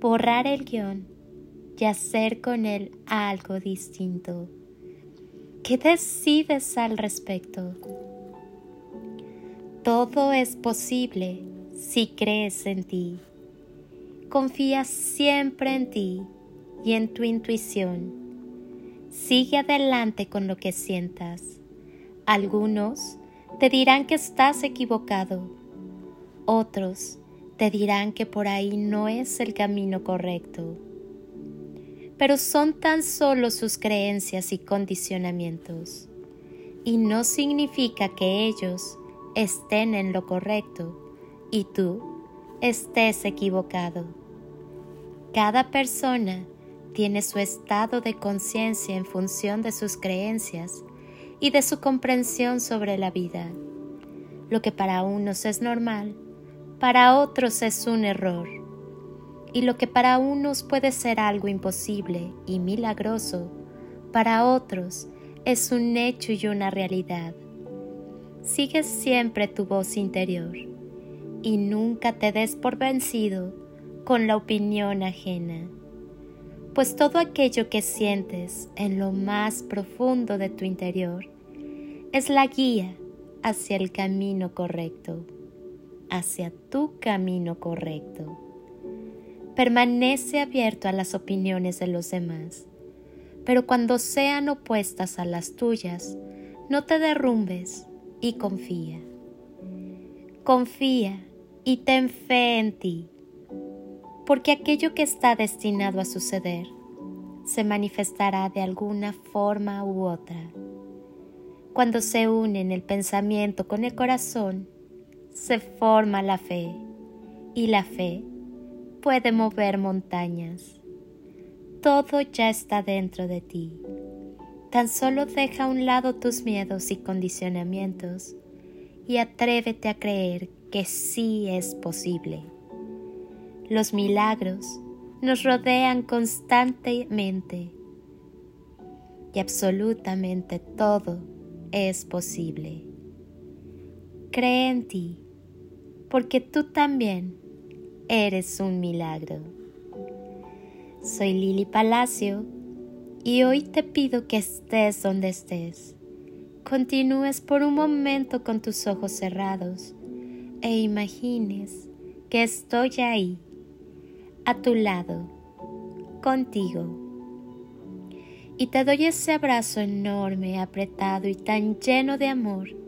borrar el guion y hacer con él algo distinto. ¿Qué decides al respecto? Todo es posible si crees en ti. Confía siempre en ti y en tu intuición. Sigue adelante con lo que sientas. Algunos te dirán que estás equivocado. Otros te dirán que por ahí no es el camino correcto. Pero son tan solo sus creencias y condicionamientos, y no significa que ellos estén en lo correcto y tú estés equivocado. Cada persona tiene su estado de conciencia en función de sus creencias y de su comprensión sobre la vida. Lo que para unos es normal, para otros es un error. Y lo que para unos puede ser algo imposible y milagroso, para otros es un hecho y una realidad. Sigue siempre tu voz interior y nunca te des por vencido con la opinión ajena, pues todo aquello que sientes en lo más profundo de tu interior es la guía hacia el camino correcto hacia tu camino correcto. Permanece abierto a las opiniones de los demás, pero cuando sean opuestas a las tuyas, no te derrumbes y confía. Confía y ten fe en ti, porque aquello que está destinado a suceder se manifestará de alguna forma u otra. Cuando se unen el pensamiento con el corazón, se forma la fe y la fe puede mover montañas. Todo ya está dentro de ti. Tan solo deja a un lado tus miedos y condicionamientos y atrévete a creer que sí es posible. Los milagros nos rodean constantemente y absolutamente todo es posible. Cree en ti porque tú también eres un milagro. Soy Lili Palacio y hoy te pido que estés donde estés. Continúes por un momento con tus ojos cerrados e imagines que estoy ahí, a tu lado, contigo. Y te doy ese abrazo enorme, apretado y tan lleno de amor